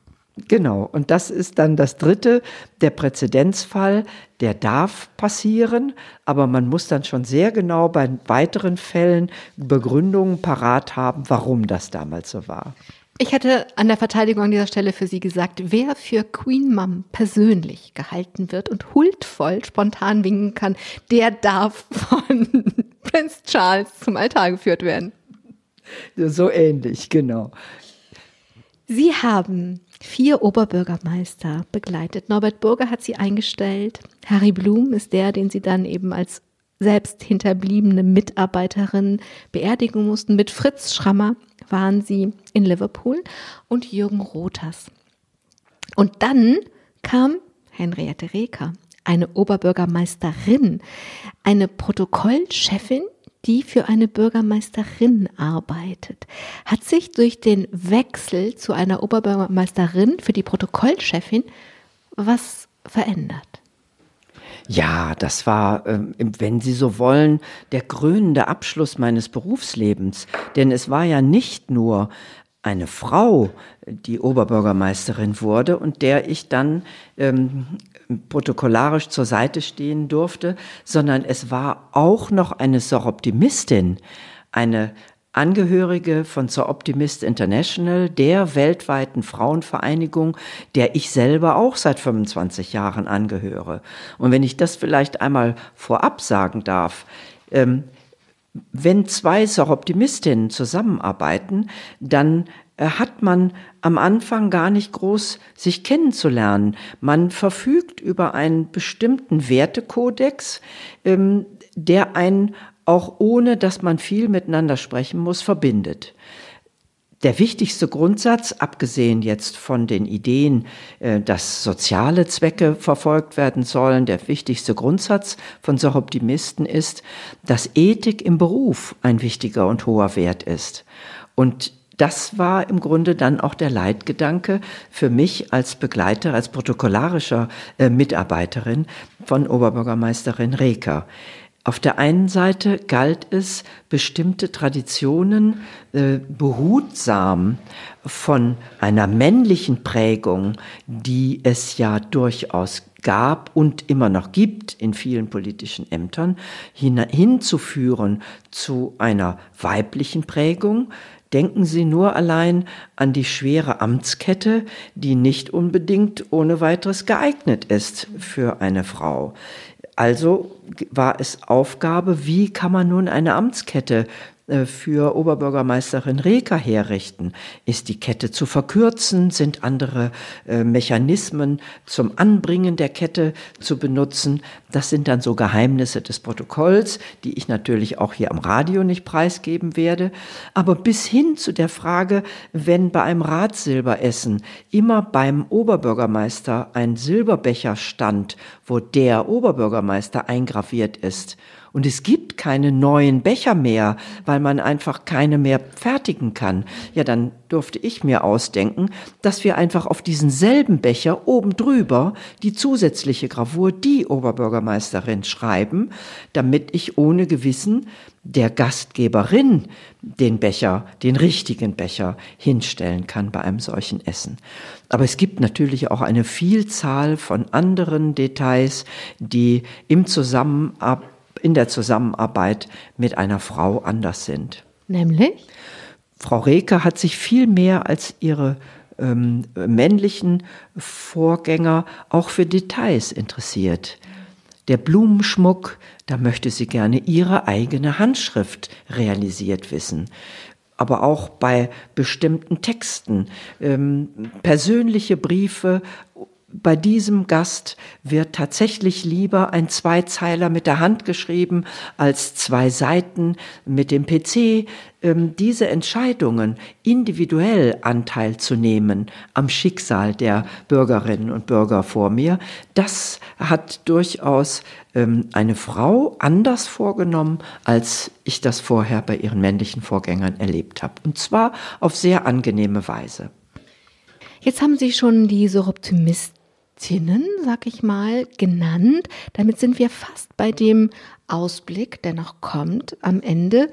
Genau, und das ist dann das Dritte, der Präzedenzfall, der darf passieren, aber man muss dann schon sehr genau bei weiteren Fällen Begründungen parat haben, warum das damals so war. Ich hätte an der Verteidigung an dieser Stelle für Sie gesagt, wer für Queen Mum persönlich gehalten wird und huldvoll spontan winken kann, der darf von [laughs] Prinz Charles zum Altar geführt werden. So ähnlich, genau. Sie haben vier Oberbürgermeister begleitet. Norbert Burger hat sie eingestellt. Harry Blum ist der, den sie dann eben als selbst hinterbliebene Mitarbeiterin beerdigen mussten. Mit Fritz Schrammer waren sie in Liverpool und Jürgen Rothers. Und dann kam Henriette Reker, eine Oberbürgermeisterin, eine Protokollchefin, die für eine Bürgermeisterin arbeitet, hat sich durch den Wechsel zu einer Oberbürgermeisterin für die Protokollchefin was verändert. Ja, das war, ähm, wenn Sie so wollen, der krönende Abschluss meines Berufslebens. Denn es war ja nicht nur eine Frau, die Oberbürgermeisterin wurde und der ich dann ähm, protokollarisch zur Seite stehen durfte, sondern es war auch noch eine Soroptimistin, eine Angehörige von Zur Optimist International, der weltweiten Frauenvereinigung, der ich selber auch seit 25 Jahren angehöre. Und wenn ich das vielleicht einmal vorab sagen darf, ähm, wenn zwei Soroptimistinnen zusammenarbeiten, dann hat man am Anfang gar nicht groß sich kennenzulernen. Man verfügt über einen bestimmten Wertekodex, ähm, der einen auch ohne, dass man viel miteinander sprechen muss, verbindet. Der wichtigste Grundsatz, abgesehen jetzt von den Ideen, äh, dass soziale Zwecke verfolgt werden sollen, der wichtigste Grundsatz von so Optimisten ist, dass Ethik im Beruf ein wichtiger und hoher Wert ist. Und das war im Grunde dann auch der Leitgedanke für mich als Begleiter, als protokollarischer äh, Mitarbeiterin von Oberbürgermeisterin Reker. Auf der einen Seite galt es, bestimmte Traditionen äh, behutsam von einer männlichen Prägung, die es ja durchaus gab und immer noch gibt in vielen politischen Ämtern, hin, hinzuführen zu einer weiblichen Prägung, Denken Sie nur allein an die schwere Amtskette, die nicht unbedingt ohne weiteres geeignet ist für eine Frau. Also war es Aufgabe, wie kann man nun eine Amtskette für Oberbürgermeisterin Reker herrichten? Ist die Kette zu verkürzen? Sind andere äh, Mechanismen zum Anbringen der Kette zu benutzen? Das sind dann so Geheimnisse des Protokolls, die ich natürlich auch hier am Radio nicht preisgeben werde. Aber bis hin zu der Frage, wenn bei einem Ratsilberessen immer beim Oberbürgermeister ein Silberbecher stand, wo der Oberbürgermeister eingraviert ist und es gibt keine neuen Becher mehr, weil man einfach keine mehr fertigen kann. Ja, dann durfte ich mir ausdenken, dass wir einfach auf diesen selben Becher oben drüber die zusätzliche Gravur die Oberbürgermeisterin schreiben, damit ich ohne Gewissen der Gastgeberin den Becher, den richtigen Becher hinstellen kann bei einem solchen Essen. Aber es gibt natürlich auch eine Vielzahl von anderen Details, die im Zusammenarbeit in der Zusammenarbeit mit einer Frau anders sind. Nämlich? Frau Reker hat sich viel mehr als ihre ähm, männlichen Vorgänger auch für Details interessiert. Der Blumenschmuck, da möchte sie gerne ihre eigene Handschrift realisiert wissen. Aber auch bei bestimmten Texten, ähm, persönliche Briefe bei diesem Gast wird tatsächlich lieber ein Zweizeiler mit der Hand geschrieben als zwei Seiten mit dem PC. Ähm, diese Entscheidungen, individuell Anteil zu nehmen am Schicksal der Bürgerinnen und Bürger vor mir, das hat durchaus ähm, eine Frau anders vorgenommen, als ich das vorher bei ihren männlichen Vorgängern erlebt habe. Und zwar auf sehr angenehme Weise. Jetzt haben Sie schon die Soroptimistinnen, sag ich mal, genannt. Damit sind wir fast bei dem Ausblick, der noch kommt am Ende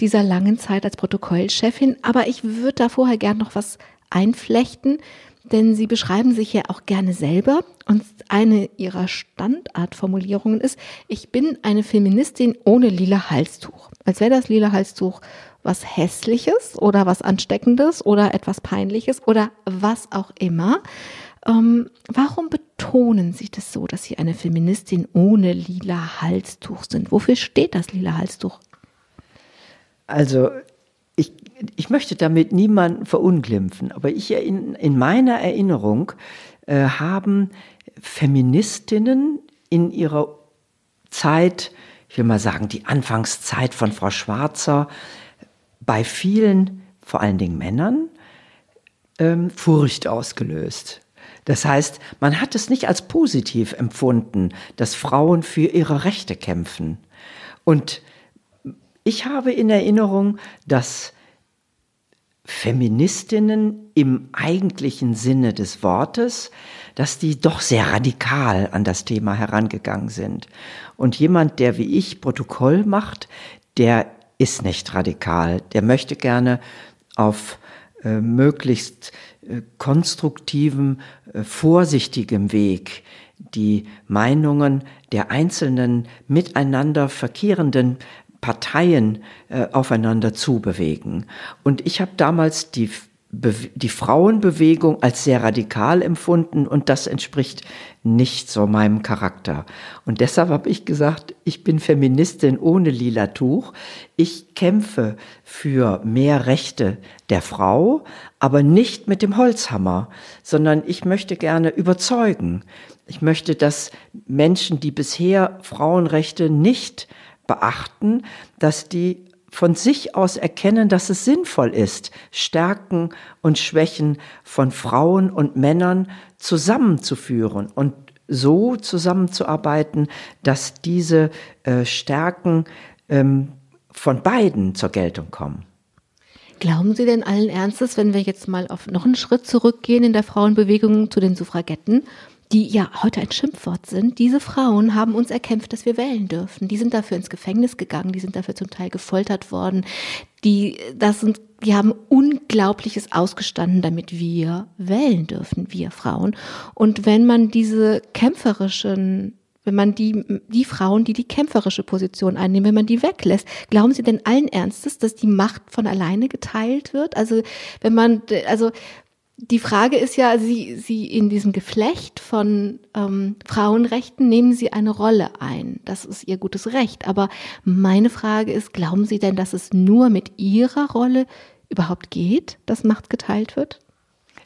dieser langen Zeit als Protokollchefin. Aber ich würde da vorher gern noch was einflechten, denn Sie beschreiben sich ja auch gerne selber und eine Ihrer Standardformulierungen ist, ich bin eine Feministin ohne lila Halstuch. Als wäre das lila Halstuch was Hässliches oder was Ansteckendes oder etwas Peinliches oder was auch immer. Ähm, warum betonen Sie das so, dass Sie eine Feministin ohne lila Halstuch sind? Wofür steht das lila Halstuch? Also ich, ich möchte damit niemanden verunglimpfen, aber ich in, in meiner Erinnerung äh, haben Feministinnen in ihrer Zeit, ich will mal sagen, die Anfangszeit von Frau Schwarzer, bei vielen, vor allen Dingen Männern, ähm, Furcht ausgelöst. Das heißt, man hat es nicht als positiv empfunden, dass Frauen für ihre Rechte kämpfen. Und ich habe in Erinnerung, dass Feministinnen im eigentlichen Sinne des Wortes, dass die doch sehr radikal an das Thema herangegangen sind. Und jemand, der wie ich Protokoll macht, der ist nicht radikal. Der möchte gerne auf äh, möglichst konstruktivem, äh, vorsichtigem Weg die Meinungen der einzelnen miteinander verkehrenden Parteien äh, aufeinander zubewegen. Und ich habe damals die die Frauenbewegung als sehr radikal empfunden und das entspricht nicht so meinem Charakter. Und deshalb habe ich gesagt, ich bin Feministin ohne lila Tuch. Ich kämpfe für mehr Rechte der Frau, aber nicht mit dem Holzhammer, sondern ich möchte gerne überzeugen. Ich möchte, dass Menschen, die bisher Frauenrechte nicht beachten, dass die von sich aus erkennen, dass es sinnvoll ist, Stärken und Schwächen von Frauen und Männern zusammenzuführen und so zusammenzuarbeiten, dass diese äh, Stärken ähm, von beiden zur Geltung kommen. Glauben Sie denn allen Ernstes, wenn wir jetzt mal auf noch einen Schritt zurückgehen in der Frauenbewegung zu den Suffragetten, die ja heute ein Schimpfwort sind, diese Frauen haben uns erkämpft, dass wir wählen dürfen. Die sind dafür ins Gefängnis gegangen, die sind dafür zum Teil gefoltert worden. Die, das sind, die haben Unglaubliches ausgestanden, damit wir wählen dürfen, wir Frauen. Und wenn man diese kämpferischen wenn man die, die Frauen, die die kämpferische Position einnehmen, wenn man die weglässt, glauben Sie denn allen Ernstes, dass die Macht von alleine geteilt wird? Also, wenn man, also, die Frage ist ja, Sie, Sie in diesem Geflecht von ähm, Frauenrechten nehmen Sie eine Rolle ein. Das ist Ihr gutes Recht. Aber meine Frage ist, glauben Sie denn, dass es nur mit Ihrer Rolle überhaupt geht, dass Macht geteilt wird?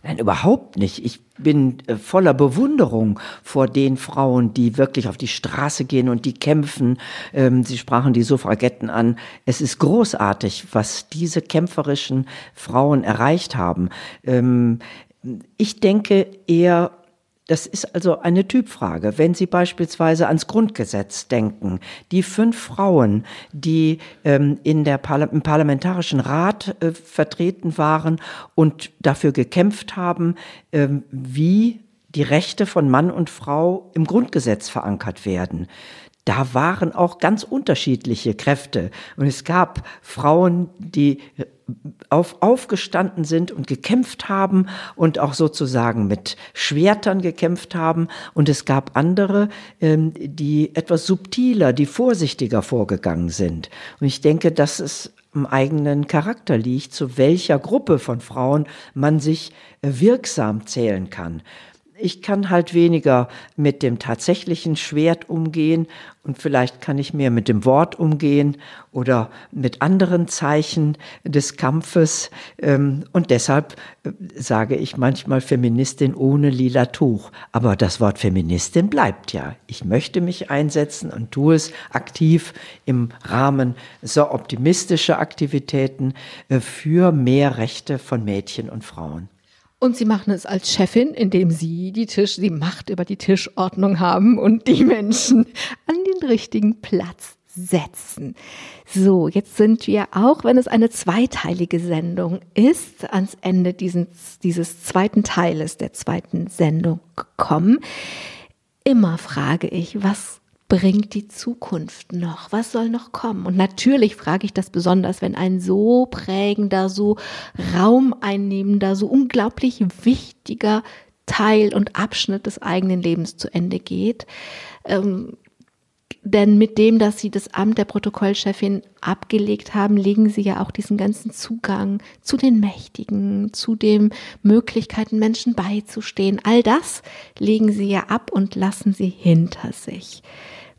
Nein, überhaupt nicht. Ich bin äh, voller Bewunderung vor den Frauen, die wirklich auf die Straße gehen und die kämpfen. Ähm, Sie sprachen die Suffragetten an. Es ist großartig, was diese kämpferischen Frauen erreicht haben. Ähm, ich denke eher, das ist also eine Typfrage. Wenn Sie beispielsweise ans Grundgesetz denken, die fünf Frauen, die ähm, in der Parla im Parlamentarischen Rat äh, vertreten waren und dafür gekämpft haben, ähm, wie die Rechte von Mann und Frau im Grundgesetz verankert werden da waren auch ganz unterschiedliche Kräfte. Und es gab Frauen, die auf, aufgestanden sind und gekämpft haben und auch sozusagen mit Schwertern gekämpft haben. Und es gab andere, ähm, die etwas subtiler, die vorsichtiger vorgegangen sind. Und ich denke, dass es im eigenen Charakter liegt, zu welcher Gruppe von Frauen man sich äh, wirksam zählen kann. Ich kann halt weniger mit dem tatsächlichen Schwert umgehen und vielleicht kann ich mehr mit dem Wort umgehen oder mit anderen Zeichen des Kampfes. Ähm, und deshalb äh, sage ich manchmal Feministin ohne lila Tuch. Aber das Wort Feministin bleibt ja. Ich möchte mich einsetzen und tue es aktiv im Rahmen so optimistischer Aktivitäten äh, für mehr Rechte von Mädchen und Frauen. Und sie machen es als Chefin, indem sie die Tisch, die Macht über die Tischordnung haben und die Menschen an den richtigen Platz setzen. So, jetzt sind wir auch, wenn es eine zweiteilige Sendung ist, ans Ende dieses, dieses zweiten Teiles der zweiten Sendung gekommen. Immer frage ich, was bringt die Zukunft noch? Was soll noch kommen? Und natürlich frage ich das besonders, wenn ein so prägender, so raumeinnehmender, so unglaublich wichtiger Teil und Abschnitt des eigenen Lebens zu Ende geht. Ähm, denn mit dem, dass Sie das Amt der Protokollchefin abgelegt haben, legen Sie ja auch diesen ganzen Zugang zu den Mächtigen, zu den Möglichkeiten, Menschen beizustehen. All das legen Sie ja ab und lassen Sie hinter sich.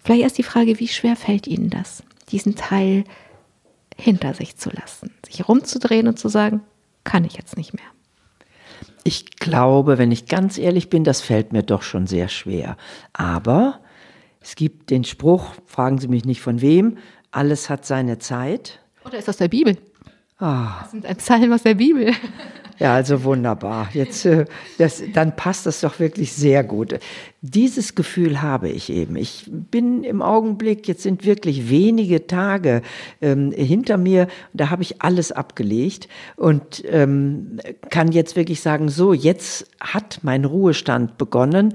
Vielleicht erst die Frage, wie schwer fällt Ihnen das, diesen Teil hinter sich zu lassen, sich rumzudrehen und zu sagen, kann ich jetzt nicht mehr. Ich glaube, wenn ich ganz ehrlich bin, das fällt mir doch schon sehr schwer. Aber es gibt den Spruch, fragen Sie mich nicht von wem, alles hat seine Zeit. Oder ist das der Bibel? Ah. Das sind ein Psalm aus der Bibel. Ja, also wunderbar. Jetzt, äh, das, dann passt das doch wirklich sehr gut. Dieses Gefühl habe ich eben. Ich bin im Augenblick, jetzt sind wirklich wenige Tage ähm, hinter mir, da habe ich alles abgelegt und ähm, kann jetzt wirklich sagen, so, jetzt hat mein Ruhestand begonnen.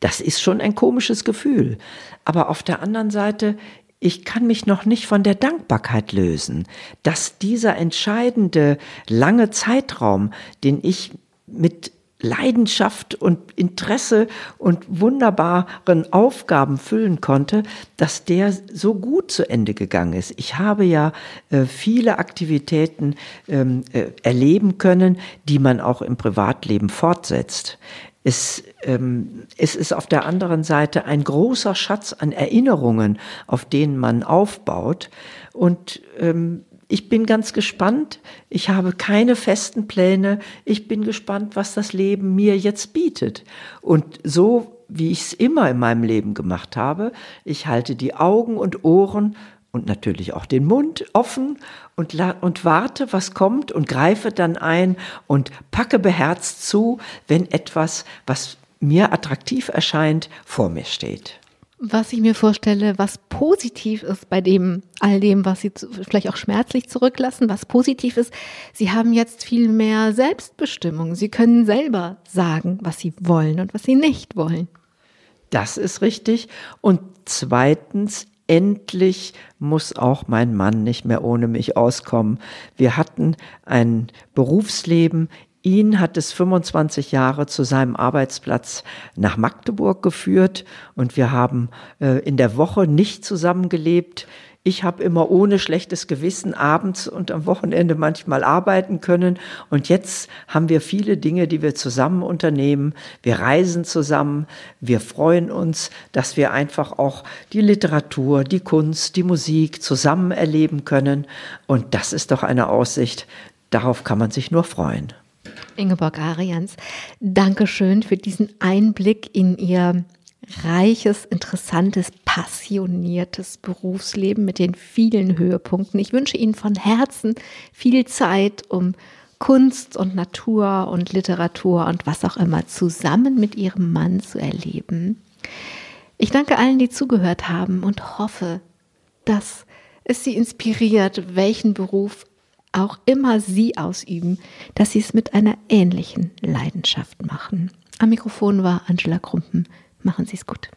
Das ist schon ein komisches Gefühl. Aber auf der anderen Seite ich kann mich noch nicht von der Dankbarkeit lösen, dass dieser entscheidende lange Zeitraum, den ich mit Leidenschaft und Interesse und wunderbaren Aufgaben füllen konnte, dass der so gut zu Ende gegangen ist. Ich habe ja äh, viele Aktivitäten ähm, äh, erleben können, die man auch im Privatleben fortsetzt. Es, ähm, es ist auf der anderen Seite ein großer Schatz an Erinnerungen, auf denen man aufbaut. Und ähm, ich bin ganz gespannt. Ich habe keine festen Pläne. Ich bin gespannt, was das Leben mir jetzt bietet. Und so wie ich es immer in meinem Leben gemacht habe, ich halte die Augen und Ohren und natürlich auch den Mund offen und, und warte, was kommt und greife dann ein und packe beherzt zu, wenn etwas, was mir attraktiv erscheint, vor mir steht. Was ich mir vorstelle, was positiv ist bei dem, all dem, was Sie vielleicht auch schmerzlich zurücklassen, was positiv ist, Sie haben jetzt viel mehr Selbstbestimmung. Sie können selber sagen, was Sie wollen und was Sie nicht wollen. Das ist richtig. Und zweitens, endlich muss auch mein Mann nicht mehr ohne mich auskommen. Wir hatten ein Berufsleben. Ihn hat es 25 Jahre zu seinem Arbeitsplatz nach Magdeburg geführt und wir haben äh, in der Woche nicht zusammengelebt. Ich habe immer ohne schlechtes Gewissen abends und am Wochenende manchmal arbeiten können. Und jetzt haben wir viele Dinge, die wir zusammen unternehmen. Wir reisen zusammen. Wir freuen uns, dass wir einfach auch die Literatur, die Kunst, die Musik zusammen erleben können. Und das ist doch eine Aussicht. Darauf kann man sich nur freuen. Ingeborg Arians, Dankeschön für diesen Einblick in Ihr reiches, interessantes, passioniertes Berufsleben mit den vielen Höhepunkten. Ich wünsche Ihnen von Herzen viel Zeit, um Kunst und Natur und Literatur und was auch immer zusammen mit Ihrem Mann zu erleben. Ich danke allen, die zugehört haben und hoffe, dass es Sie inspiriert, welchen Beruf auch immer Sie ausüben, dass Sie es mit einer ähnlichen Leidenschaft machen. Am Mikrofon war Angela Krumpen. Machen Sie es gut.